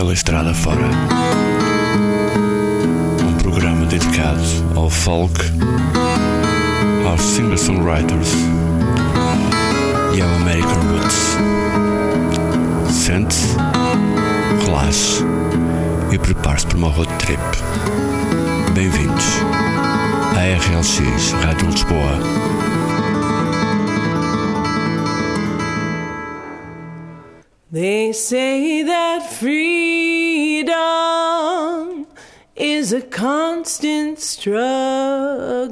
pela estrada fora. Um programa dedicado ao folk, aos singer-songwriters e ao American Roots. Sente-se, relaxe e prepare-se para uma road trip. Bem-vindos à RLX Rádio Lisboa. They say that freedom is a constant struggle.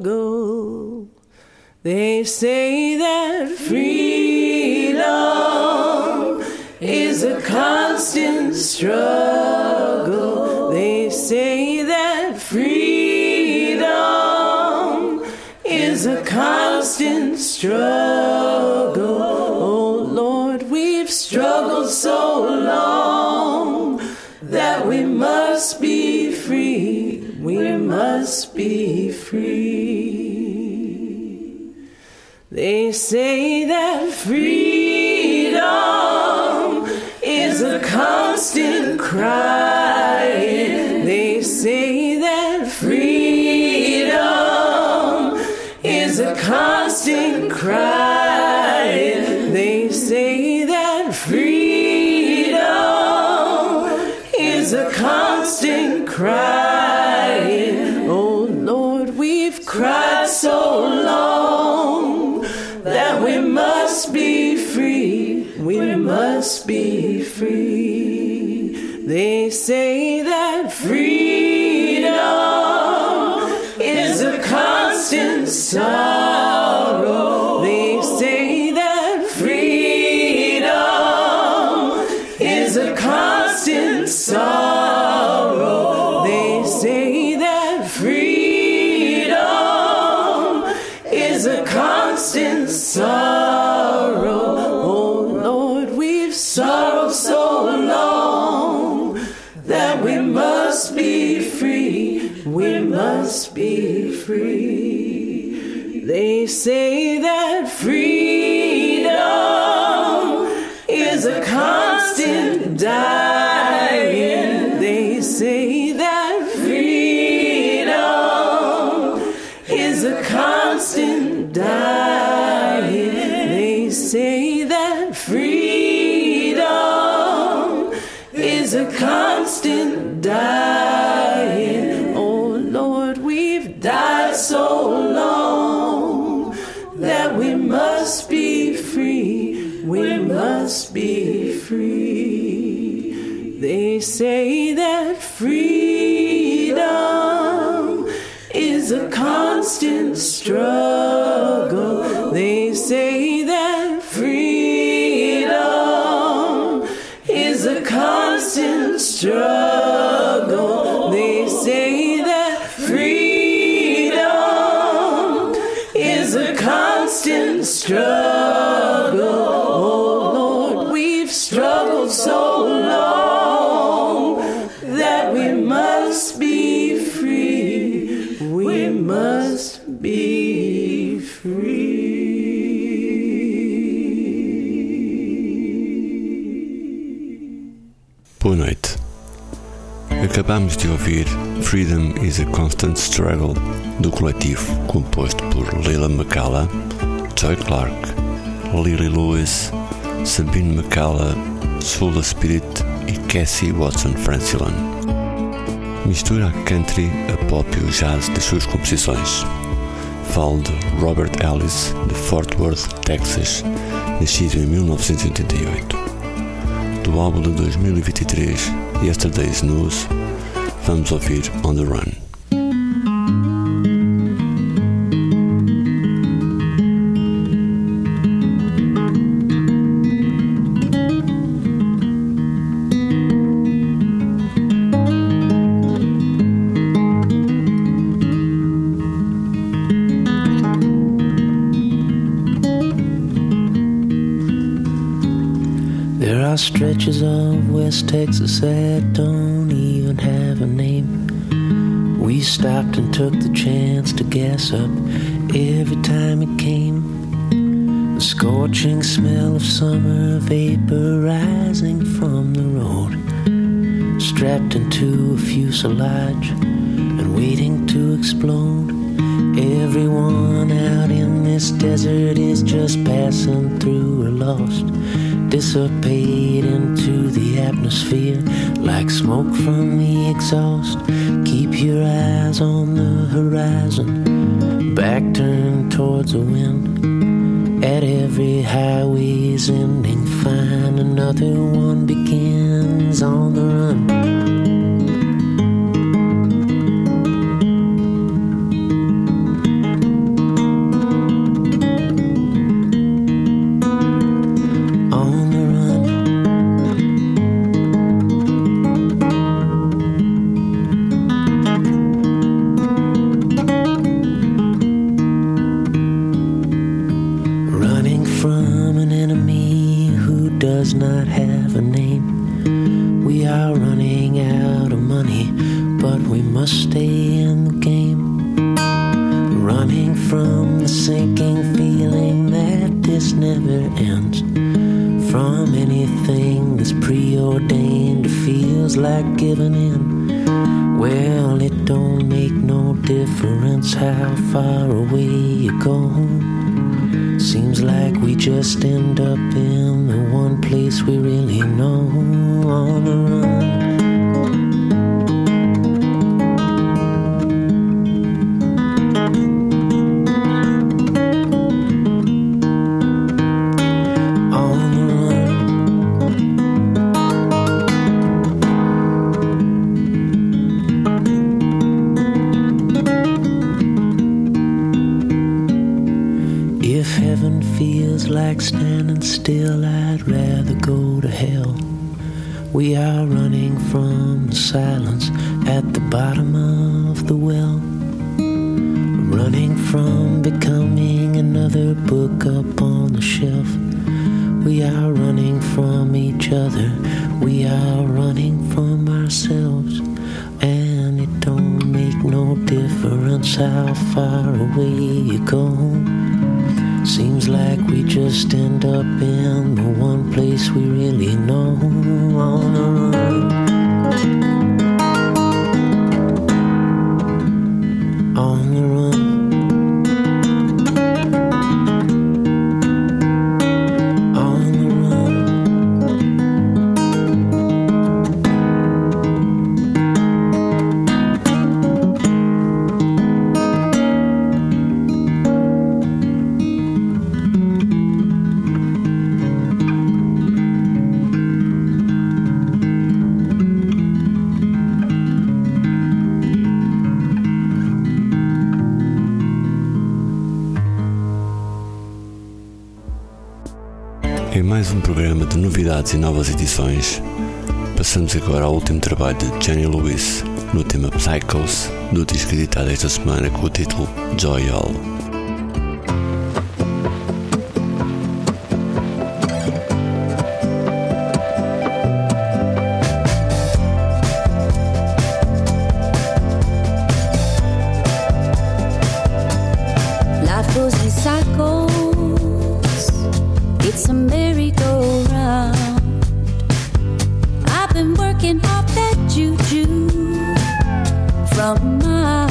They say that freedom is a constant struggle. They say that freedom is a constant struggle. Free. They say that freedom is a constant crying. They say that freedom is a constant crying. They say that freedom is a constant crying. Be free. They say that freedom is a constant sorrow. Say that freedom is a constant dying. Free. They say that freedom is a constant struggle. They say Acabamos de ouvir Freedom is a Constant Struggle do coletivo composto por Leila McCalla, Joy Clark, Lily Lewis, Sabine McCalla, Soula Spirit e Cassie Watson Francillon. Mistura a country, a pop e o jazz das suas composições. Falo de Robert Ellis, de Fort Worth, Texas, nascido em 1988. Do álbum de 2023, Yesterday's News, vamos it On the Run. There are stretches of West Texas that don't even have a name. We stopped and took the chance to gas up every time it came. The scorching smell of summer vapor rising from the road. strapped into a fuselage and waiting to explode. Everyone out in this desert is just passing through or lost. Dissipate into the atmosphere like smoke from the exhaust. Keep your eyes on the horizon, back turned towards the wind. At every highway's ending, find another one begins on the run. e novas edições, passamos agora ao último trabalho de Jenny Lewis no tema Psychos, do disco editado esta semana com o título Joy All. It's a merry-go-round. been working off that juju from my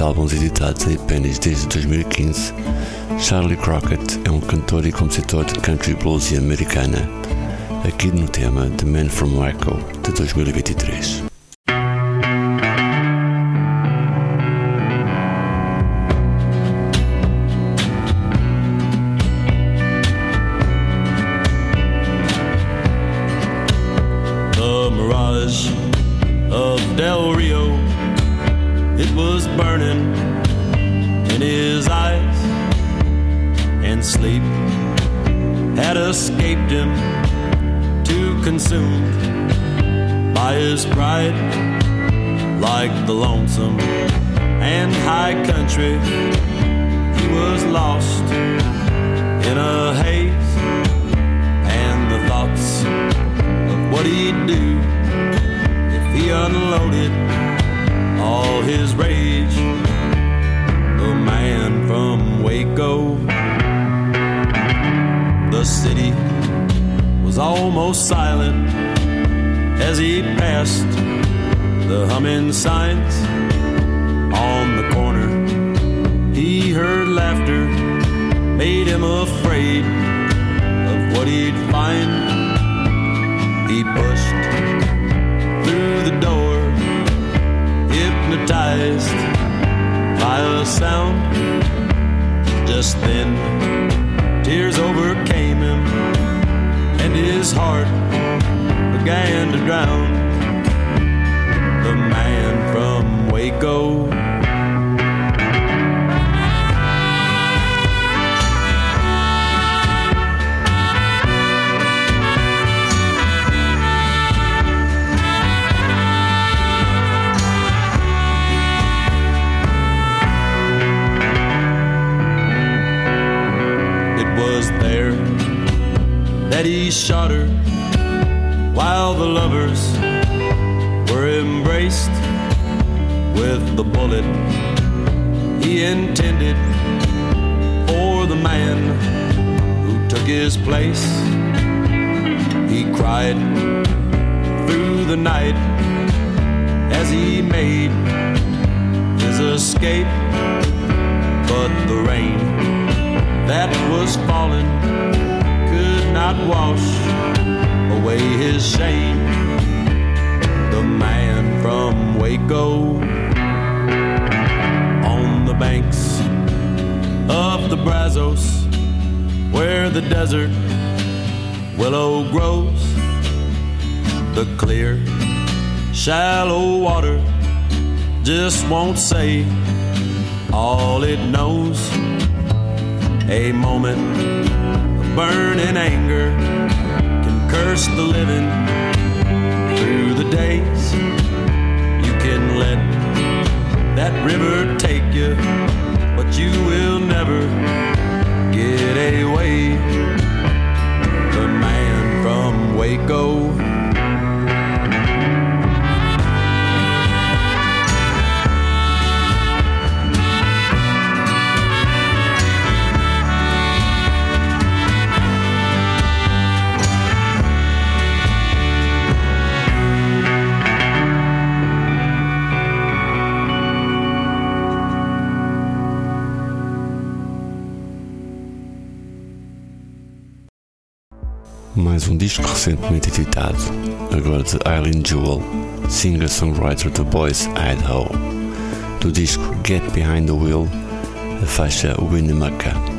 10 álbuns editados em apenas desde 2015, Charlie Crockett é um cantor e compositor de country blues americana, aqui no tema The Man from Waco de 2023. Shot her burning anger can curse the living through the days. You can let that river take you, but you will never get away. The man from Waco um disco recentemente editado, agora de Eileen Jewell, singer-songwriter do Boys Idaho. Do disco Get Behind the Wheel, a faixa Winnemucca.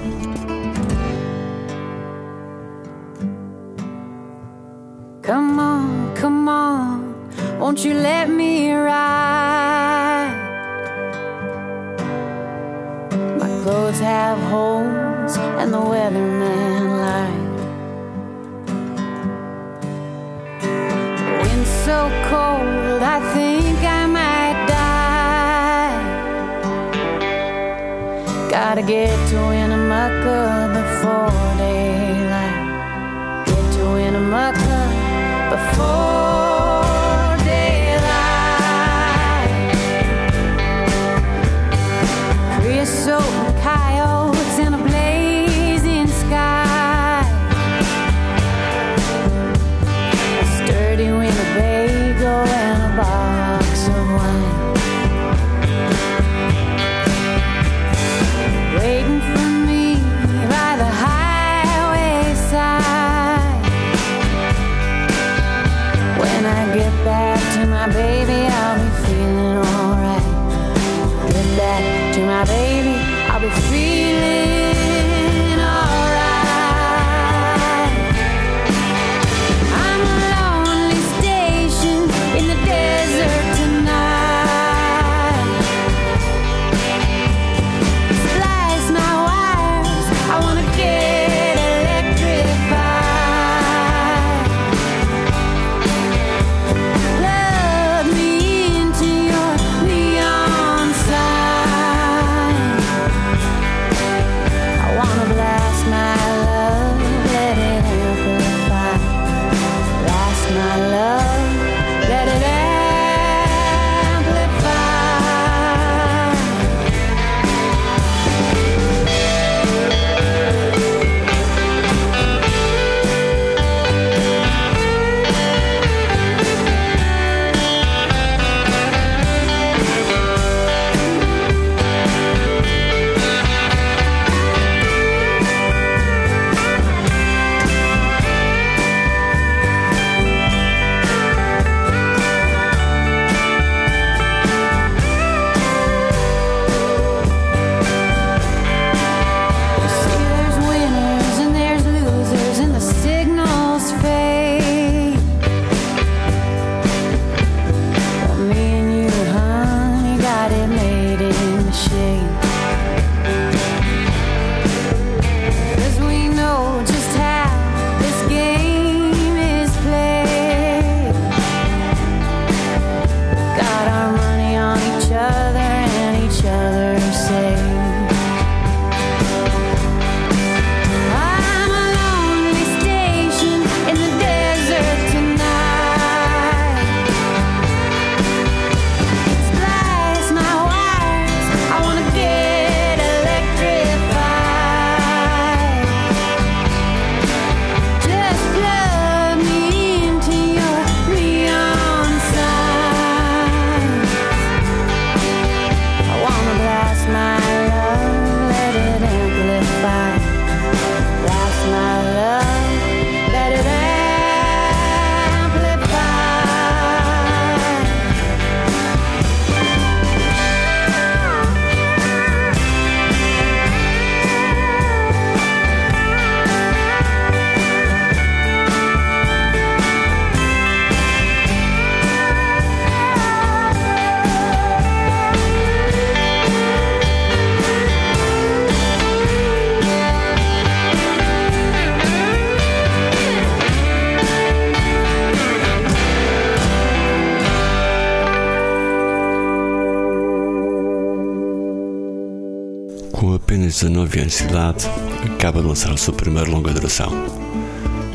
Acaba de lançar o seu primeiro longa duração.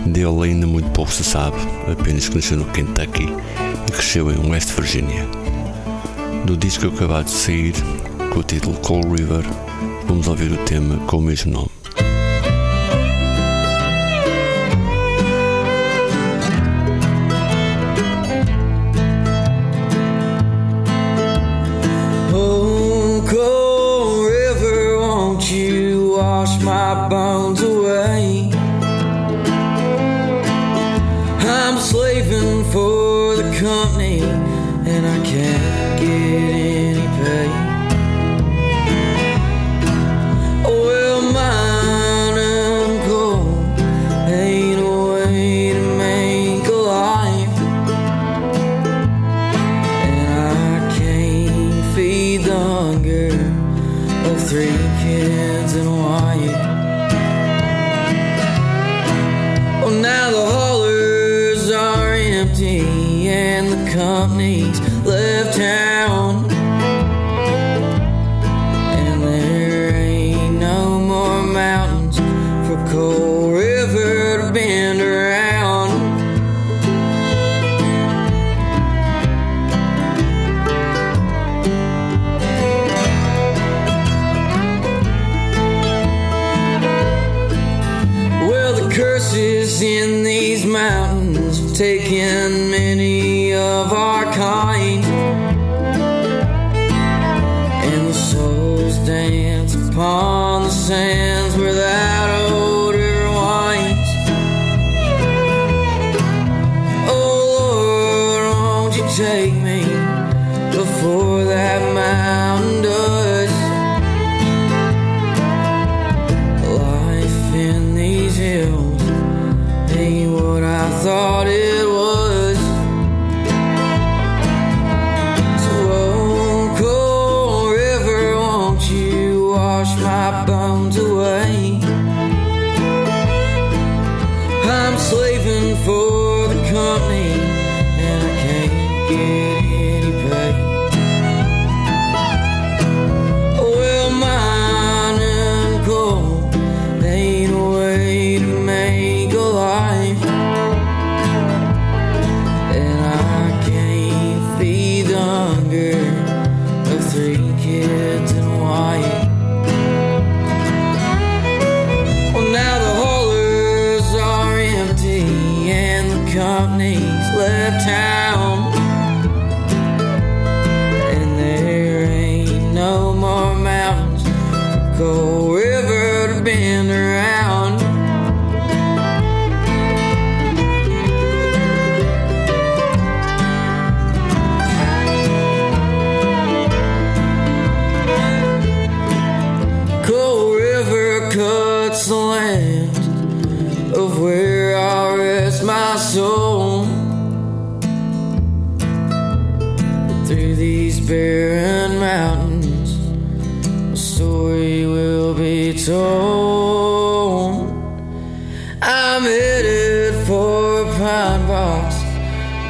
Dele ainda muito pouco se sabe, apenas que nasceu no Kentucky e cresceu em West Virginia. Do disco acabado de sair, com o título Cold River, vamos ouvir o tema com o mesmo nome. company, and I can't get in.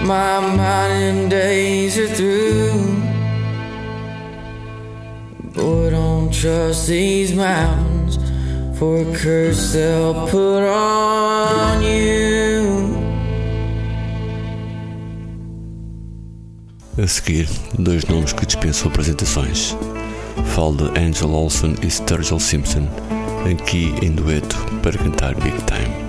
My mining days are through. Boy, don't trust these mountains for a curse they'll put on you. A seguir, dois nomes que dispensam apresentações. Falo de Angel Olsen e Sturgill Simpson, aqui em dueto para cantar Big Time.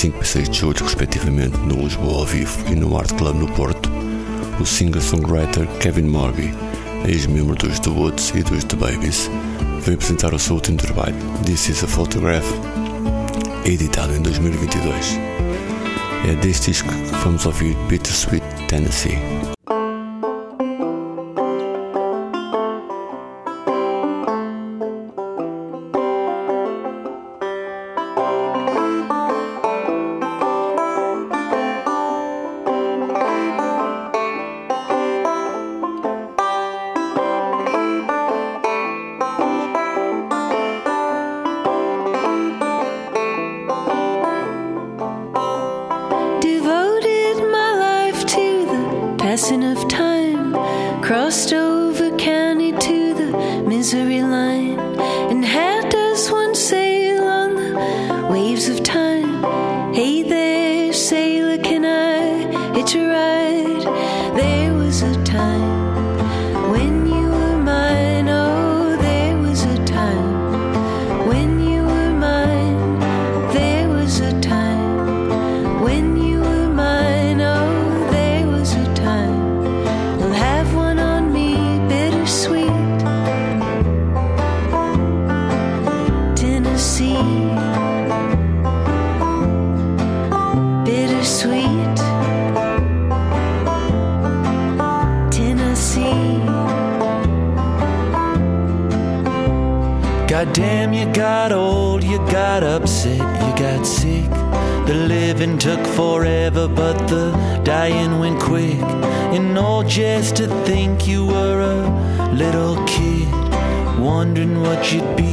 5 e 6 de julho, respectivamente, no Lisboa ao vivo e no Art Club no Porto, o singer-songwriter Kevin Morby, ex-membro dos The Woods e dos The Babies, veio apresentar o seu último trabalho, This is a Photograph, editado em 2022. É deste disco que vamos ouvir Bittersweet Tennessee. just to think you were a little kid, wondering what you'd be.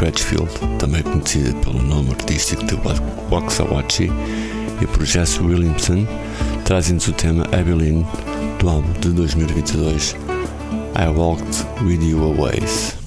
Crutchfield, também conhecida pelo nome artístico de Waxahachie, e por Jess Williamson, trazem-nos o tema Abilene do álbum de 2022 I Walked With You A Ways.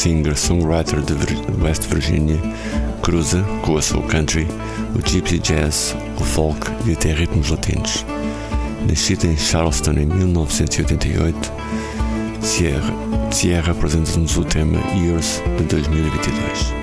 singer-songwriter de West Virginia, cruza, com a sua country, o gypsy jazz, o folk e até ritmos latinos. Nascida em Charleston em 1988, Sierra, Sierra apresenta-nos o tema Years de 2022.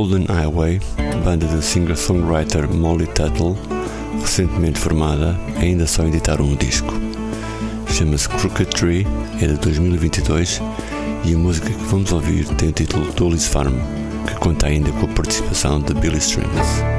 Golden Highway, banda de singer-songwriter Molly Tuttle, recentemente formada, ainda só editaram um disco. Chama-se Crooked Tree, é de 2022 e a música que vamos ouvir tem o título Dolly's Farm, que conta ainda com a participação de Billy Strings.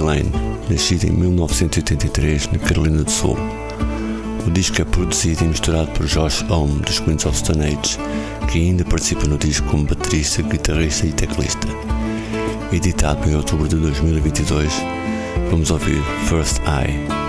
Lane, em 1983 na Carolina do Sul. O disco é produzido e misturado por Josh Homme dos Queens of Stone Age, que ainda participa no disco como baterista, guitarrista e teclista. Editado em outubro de 2022, vamos ouvir First Eye.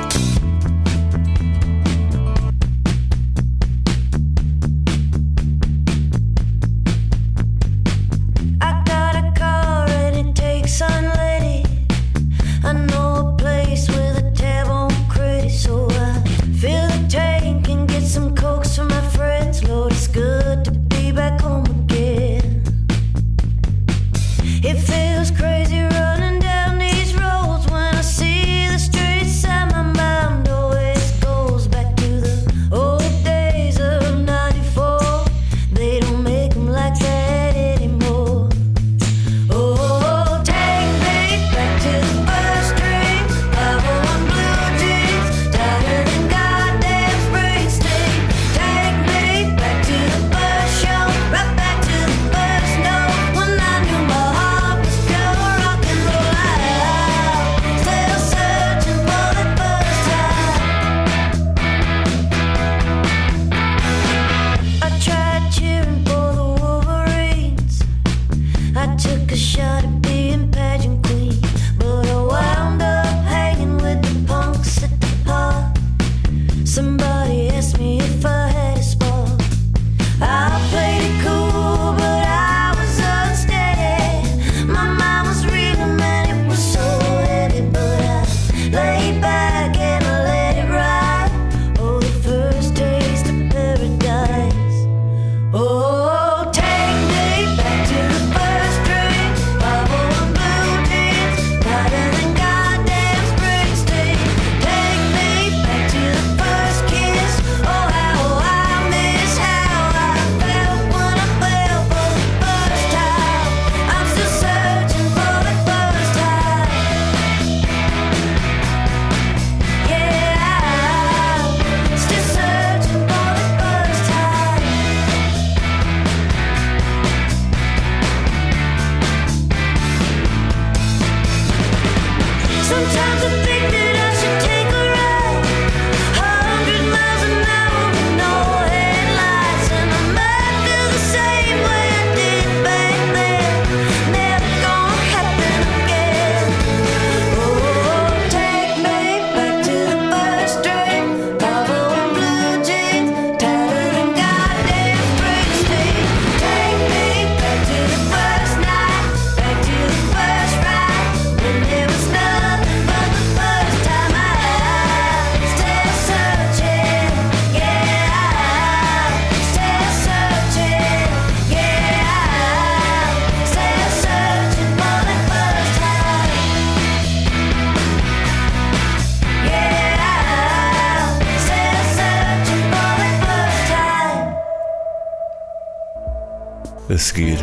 seguir,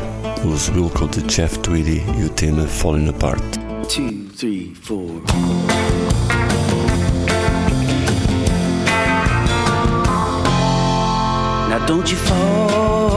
os Wilco de Jeff Tweedy e o tema Falling Apart. Two, three, four. Now don't you fall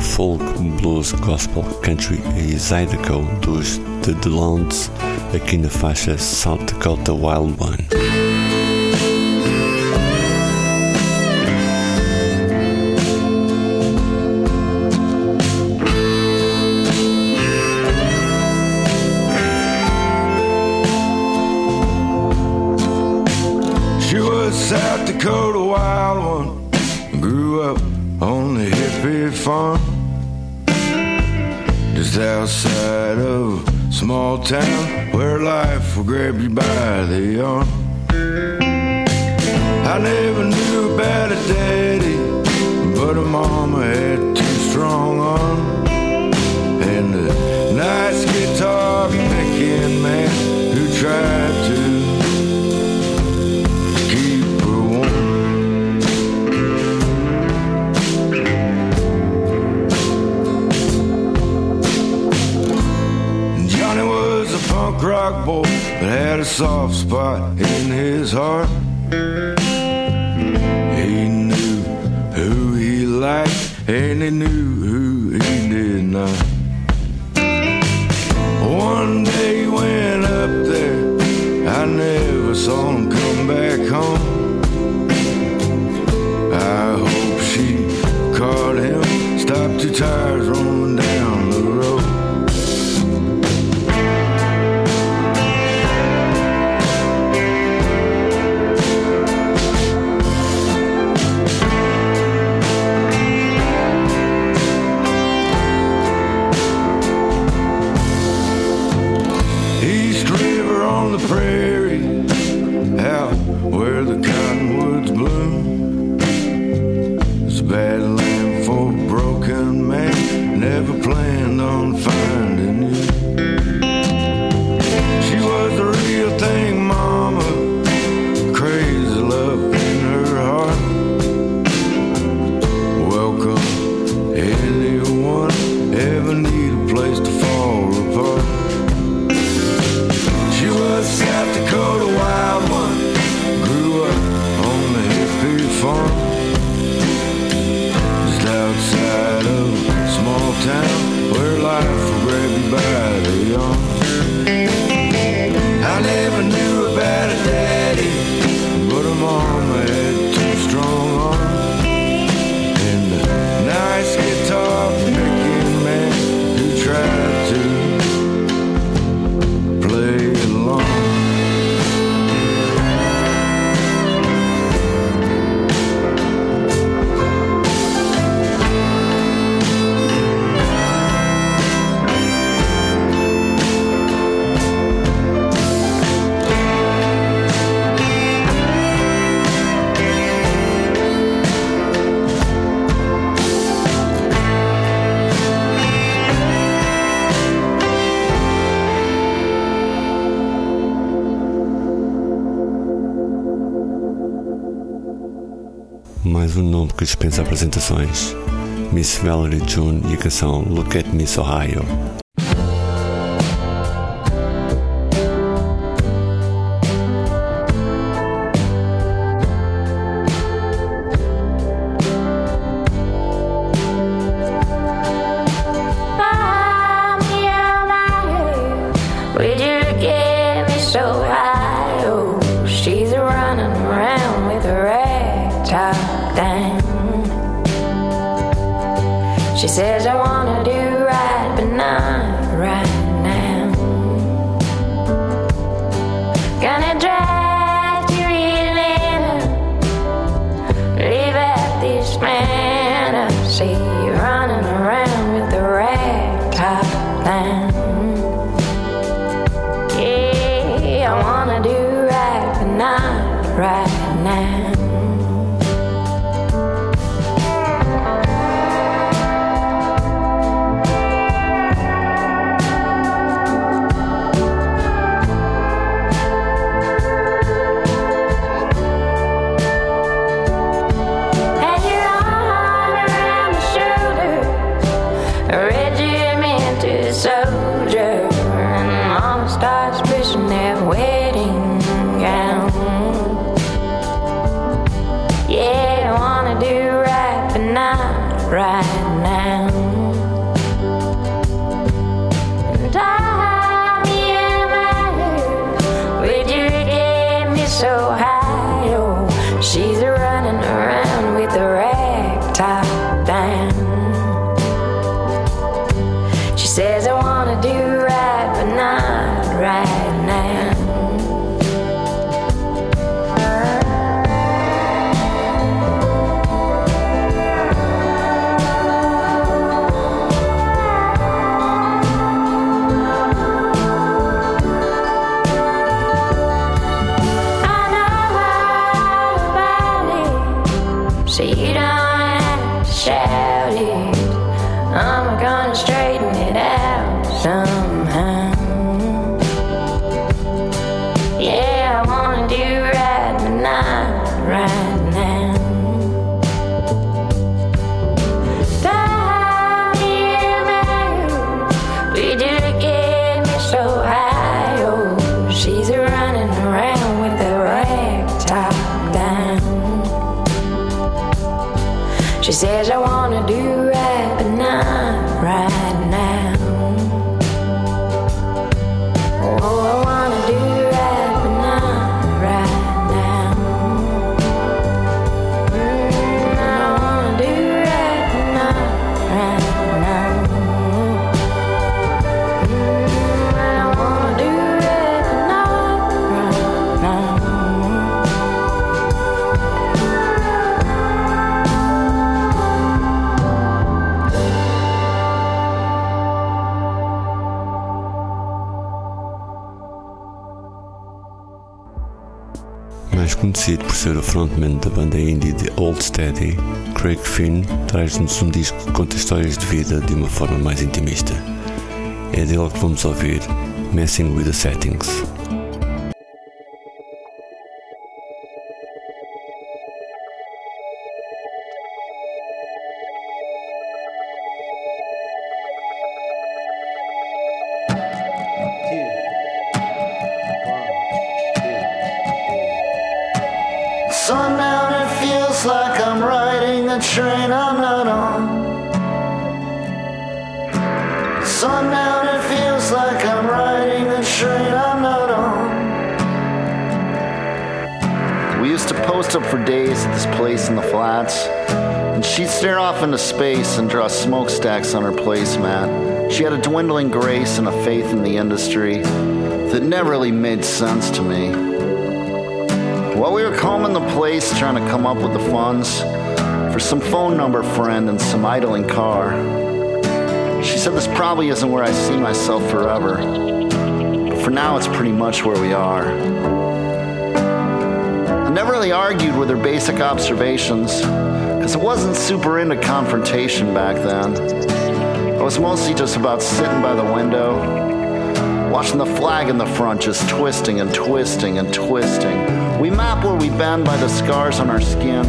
folk, blues, gospel, country e Zydeco dos The DeLondes aqui na faixa South Dakota Wild One. que dispensa apresentações. Miss Valerie June e a canção Look at Miss Ohio, frontman da banda indie de Old Steady, Craig Finn traz-nos um disco que conta histórias de vida de uma forma mais intimista. É dele que vamos ouvir Messing with the Settings. Placemat. She had a dwindling grace and a faith in the industry that never really made sense to me. While we were combing the place trying to come up with the funds for some phone number friend and some idling car, she said this probably isn't where I see myself forever. But for now, it's pretty much where we are. I never really argued with her basic observations because I wasn't super into confrontation back then. Was mostly just about sitting by the window, watching the flag in the front just twisting and twisting and twisting. We map where we bend by the scars on our skin.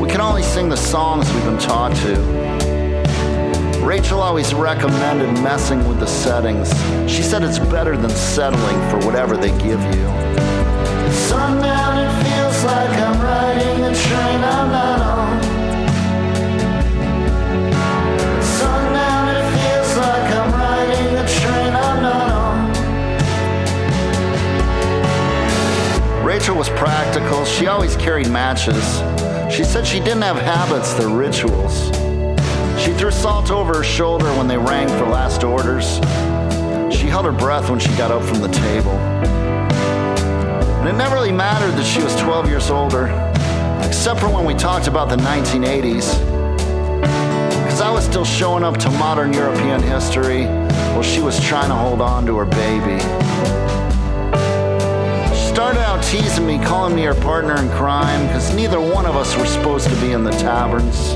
We can only sing the songs we've been taught to. Rachel always recommended messing with the settings. She said it's better than settling for whatever they give you. Sundown, it feels like I'm riding a train I'm not carried matches. She said she didn't have habits, they're rituals. She threw salt over her shoulder when they rang for last orders. She held her breath when she got up from the table. And it never really mattered that she was 12 years older, except for when we talked about the 1980s. Because I was still showing up to modern European history while she was trying to hold on to her baby. Started out teasing me, calling me her partner in crime, because neither one of us were supposed to be in the taverns.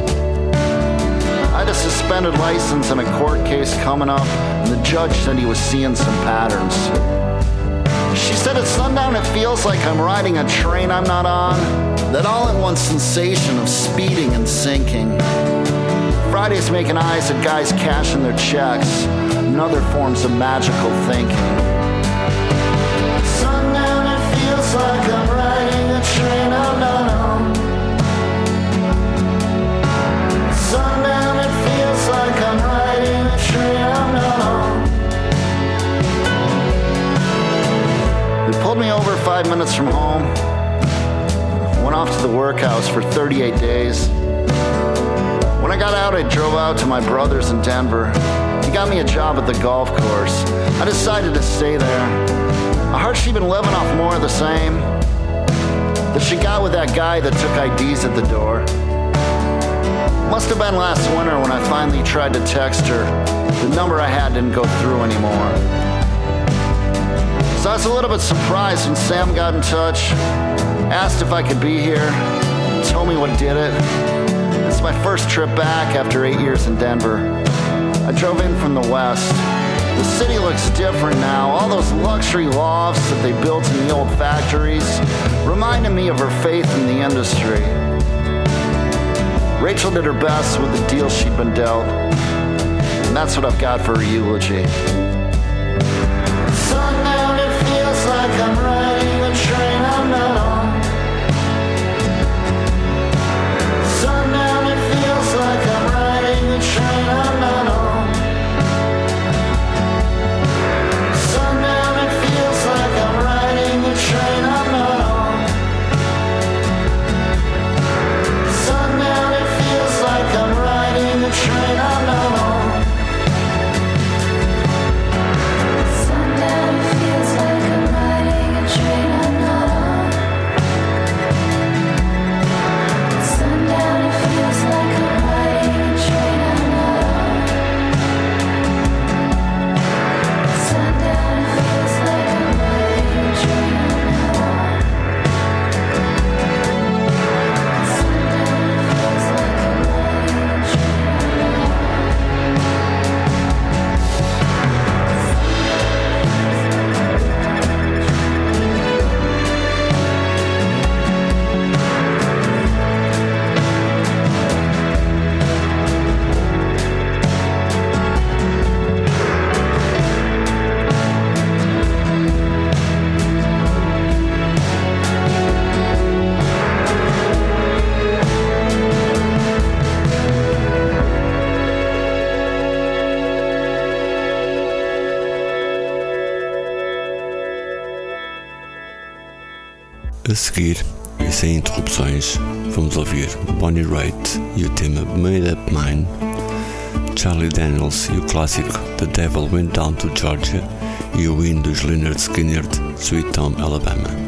I had a suspended license and a court case coming up, and the judge said he was seeing some patterns. She said at sundown it feels like I'm riding a train I'm not on, that all at once sensation of speeding and sinking. Fridays making eyes at guys cashing their checks, and other forms of magical thinking. five minutes from home. Went off to the workhouse for 38 days. When I got out, I drove out to my brother's in Denver. He got me a job at the golf course. I decided to stay there. I heard even been living off more of the same that she got with that guy that took IDs at the door. Must have been last winter when I finally tried to text her. The number I had didn't go through anymore. So I was a little bit surprised when Sam got in touch, asked if I could be here, told me what did it. It's my first trip back after eight years in Denver. I drove in from the west. The city looks different now. All those luxury lofts that they built in the old factories reminded me of her faith in the industry. Rachel did her best with the deal she'd been dealt. And that's what I've got for her eulogy. Seguir, e sem interrupções, vamos ouvir Bonnie Raitt e o tema Made Up Mine, Charlie Daniels e o clássico The Devil Went Down to Georgia e o hino dos Leonard Skinner Sweet Home Alabama.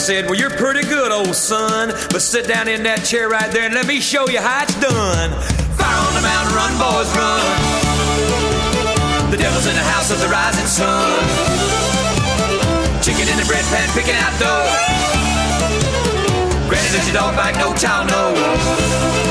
Said, Well, you're pretty good, old son. But sit down in that chair right there and let me show you how it's done. Fire on the mountain, run, boys, run. The devil's in the house of the rising sun. Chicken in the bread pan, picking out dough. Does your dog bite? No child, no.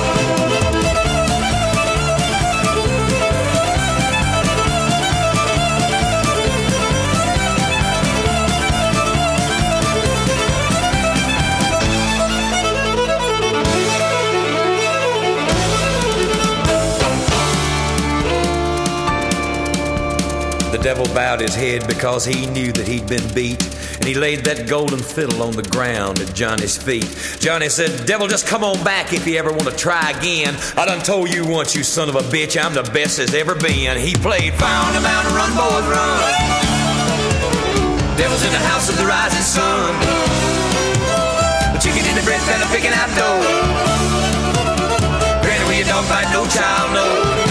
The devil bowed his head because he knew that he'd been beat. And he laid that golden fiddle on the ground at Johnny's feet. Johnny said, Devil, just come on back if you ever want to try again. I done told you once, you son of a bitch, I'm the best there's ever been. He played on the Mountain, run, boys, run. Devil's in the house of the rising sun. The chicken in the bread pan, picking out dough. Granny, your dog bite, no child, no.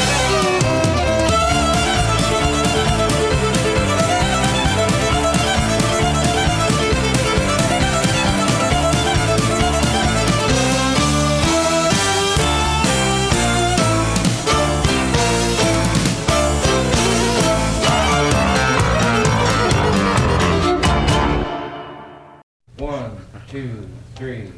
Three.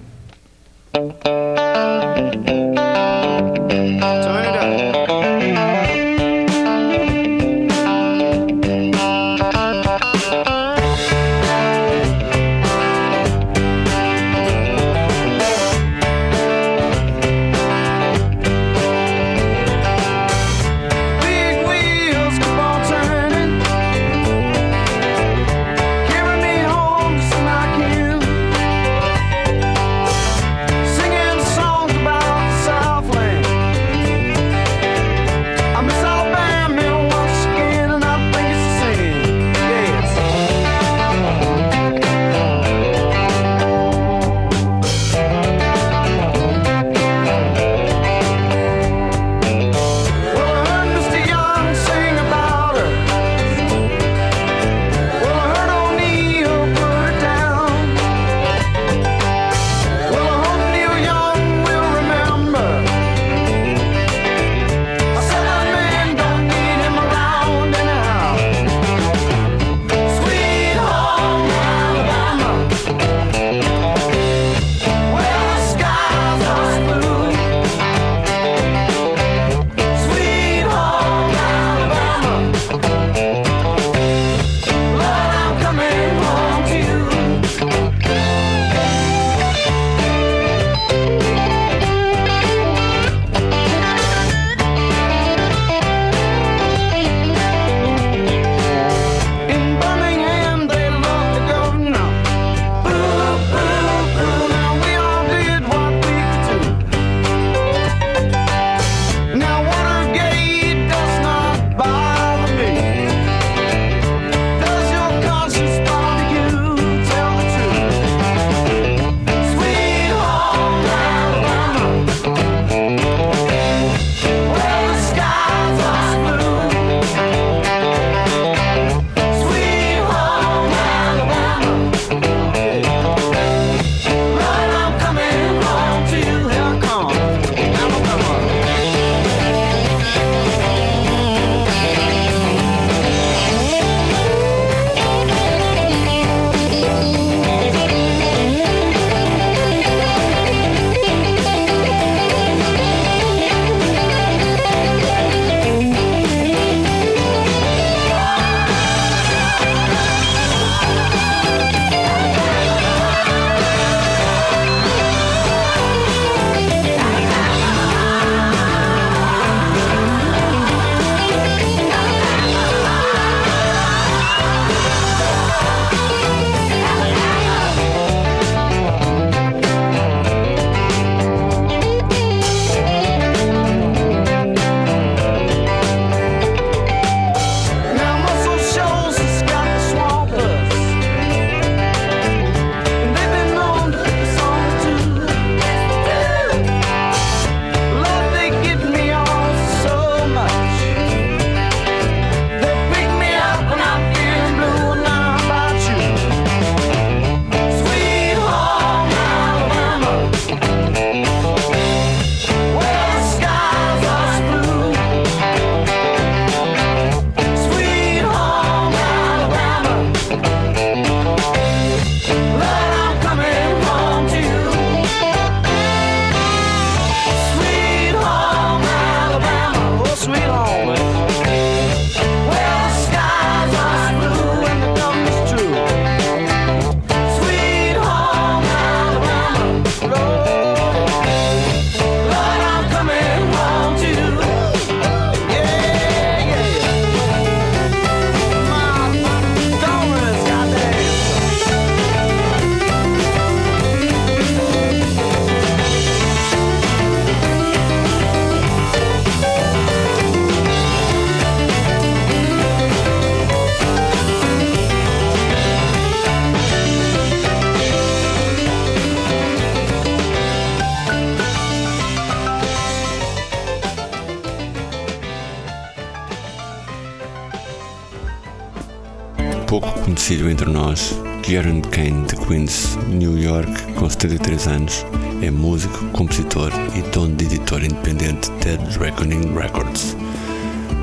Kieran Kane de Queens, New York, com 73 anos, é músico, compositor e dono de editora independente Dead Reckoning Records.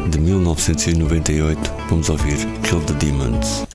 De 1998, vamos ouvir Kill the Demons.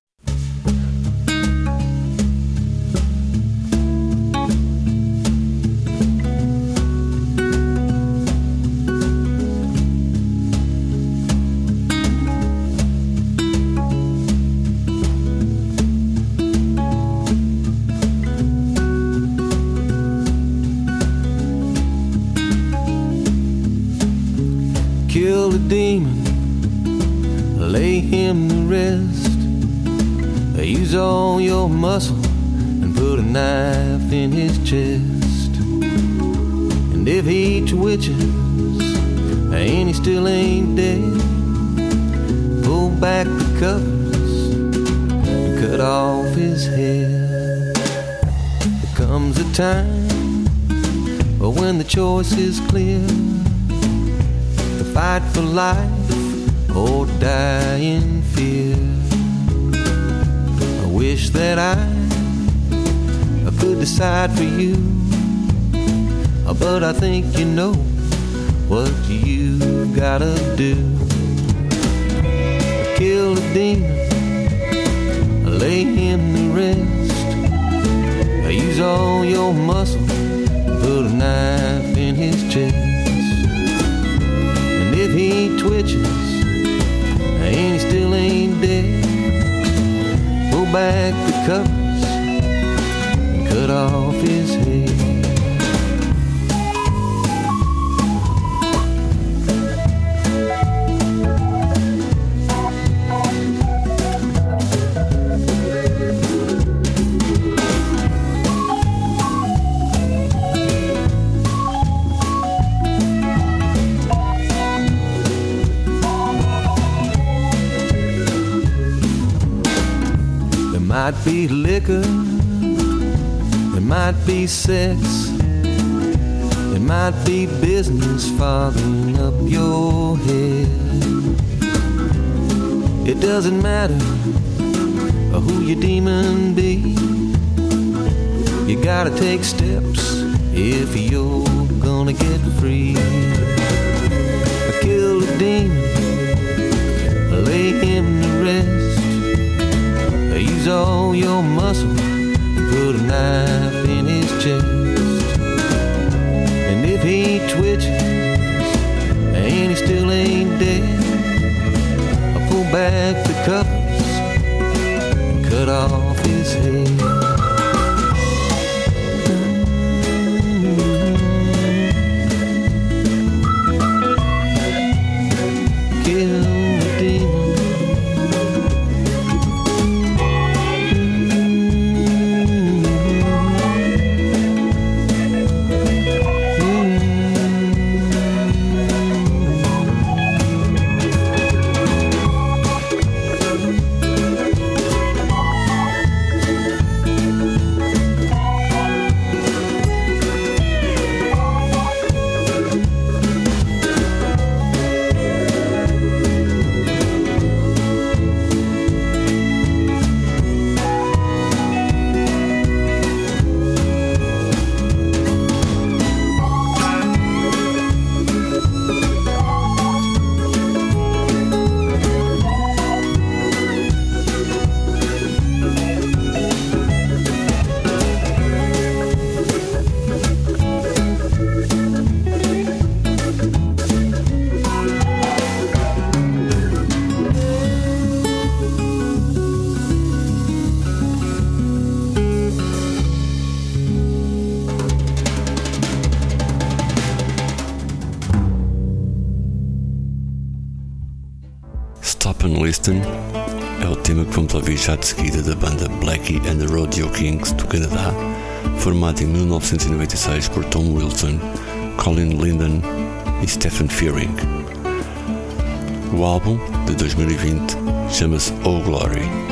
All muscle, put a knife in his chest. And if he twitches and he still ain't dead, pull back the covers and cut off his head. Might be liquor, it might be sex, it might be business fogging up your head. It doesn't matter who your demon be, you gotta take steps if you're gonna get free. Kill the demon, lay him to rest. All your muscle and put a knife in his chest. And if he twitches and he still ain't dead, I pull back the covers and cut off his head. Stop and Listen é o tema que vamos ouvir já de seguida da banda Blackie and the Rodeo Kings do Canadá, formada em 1996 por Tom Wilson, Colin Linden e Stephen Fearing. O álbum, de 2020, chama-se Oh Glory.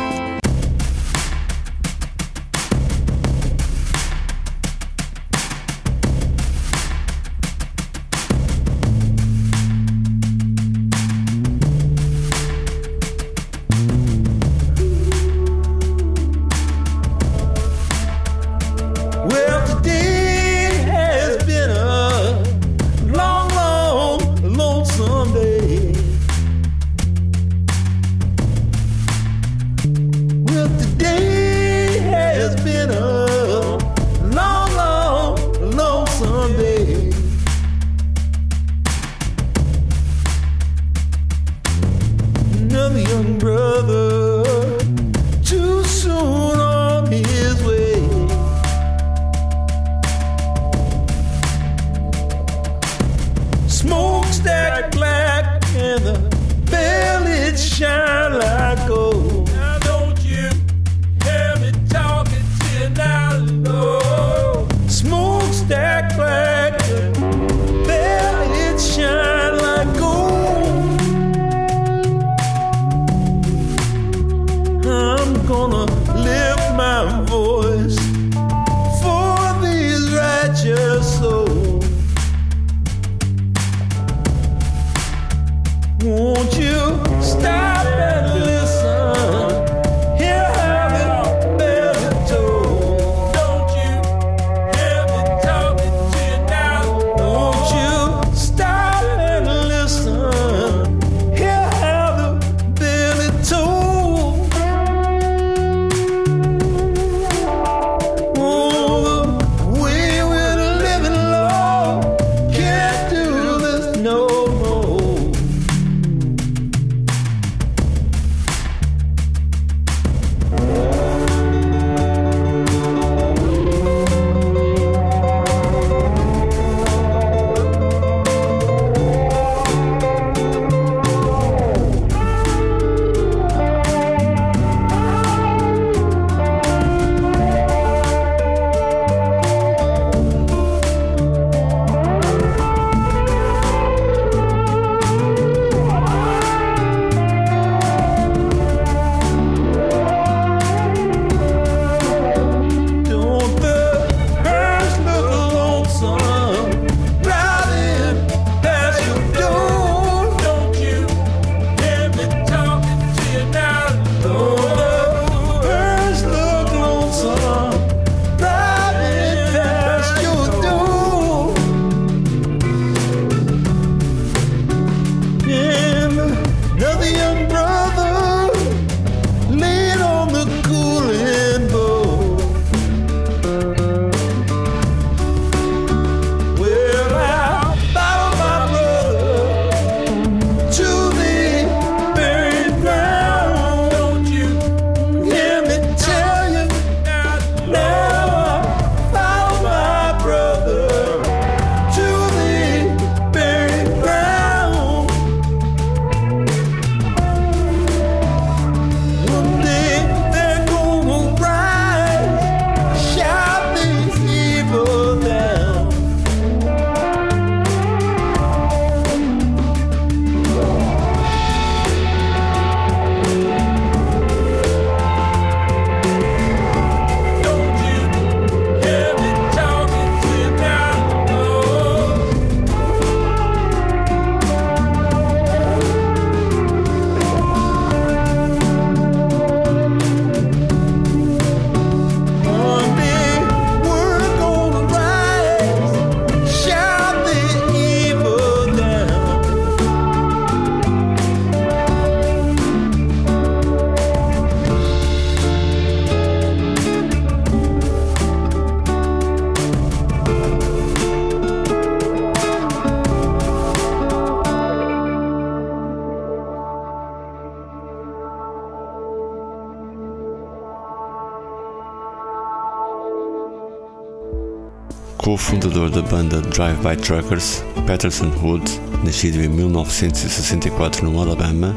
fundador da banda Drive-By Truckers, Patterson Hood, nascido em 1964 no Alabama,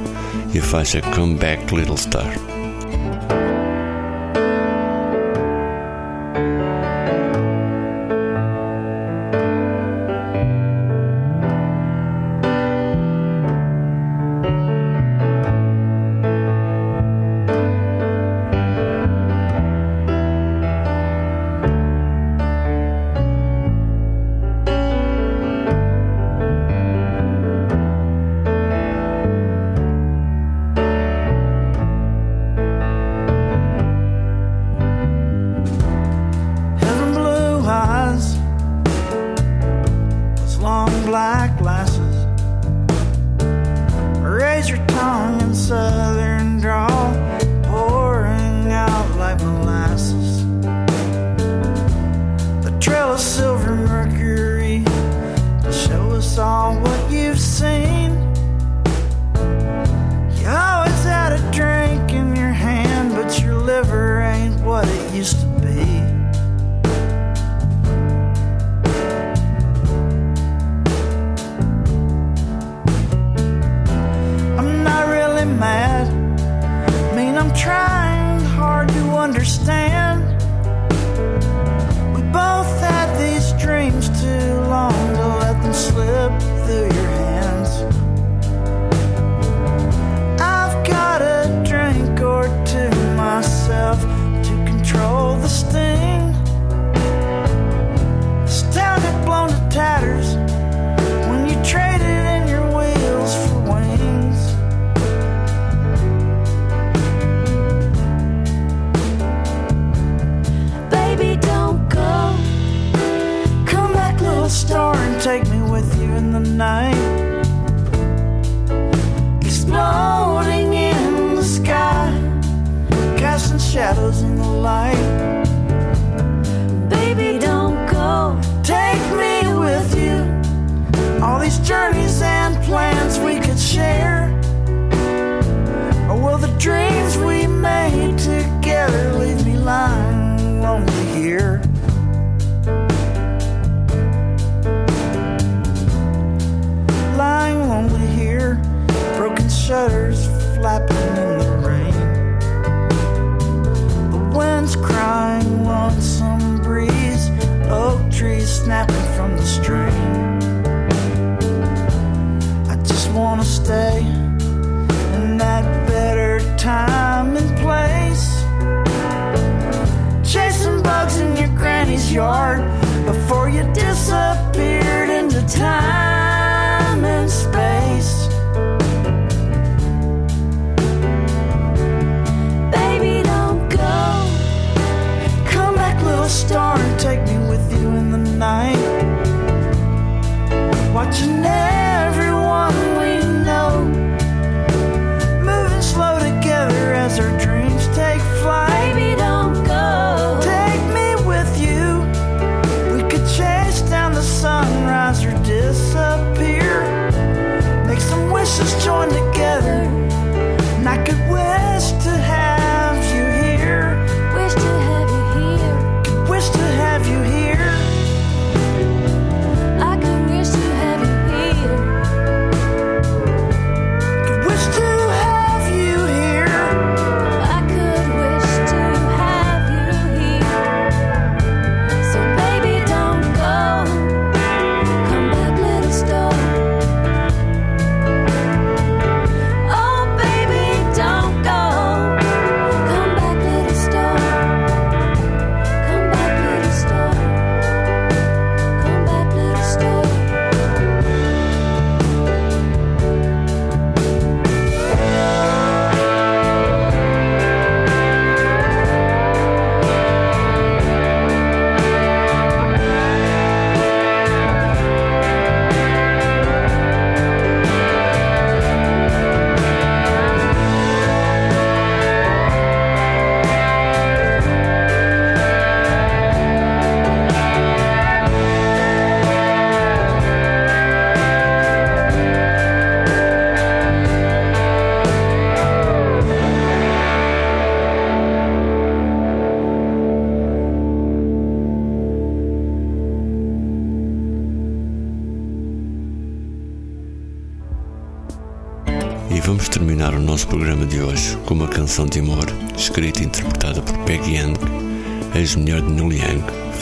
e a faixa Come Back Little Star.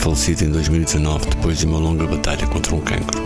falecido em 2019 depois de uma longa batalha contra um cancro.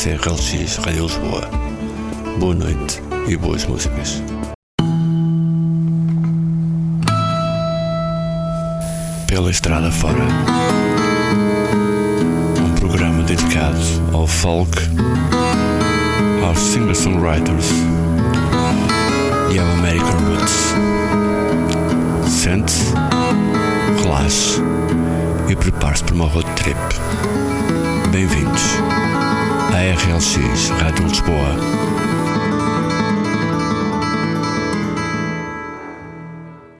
CRLX Rádio Lisboa. Boa noite e boas músicas. Pela Estrada Fora. Um programa dedicado ao folk, aos singer-songwriters e ao American Roots. Sente-se, relaxe e prepare-se para uma road trip. Bem-vindos na RLX, Rádio Lisboa.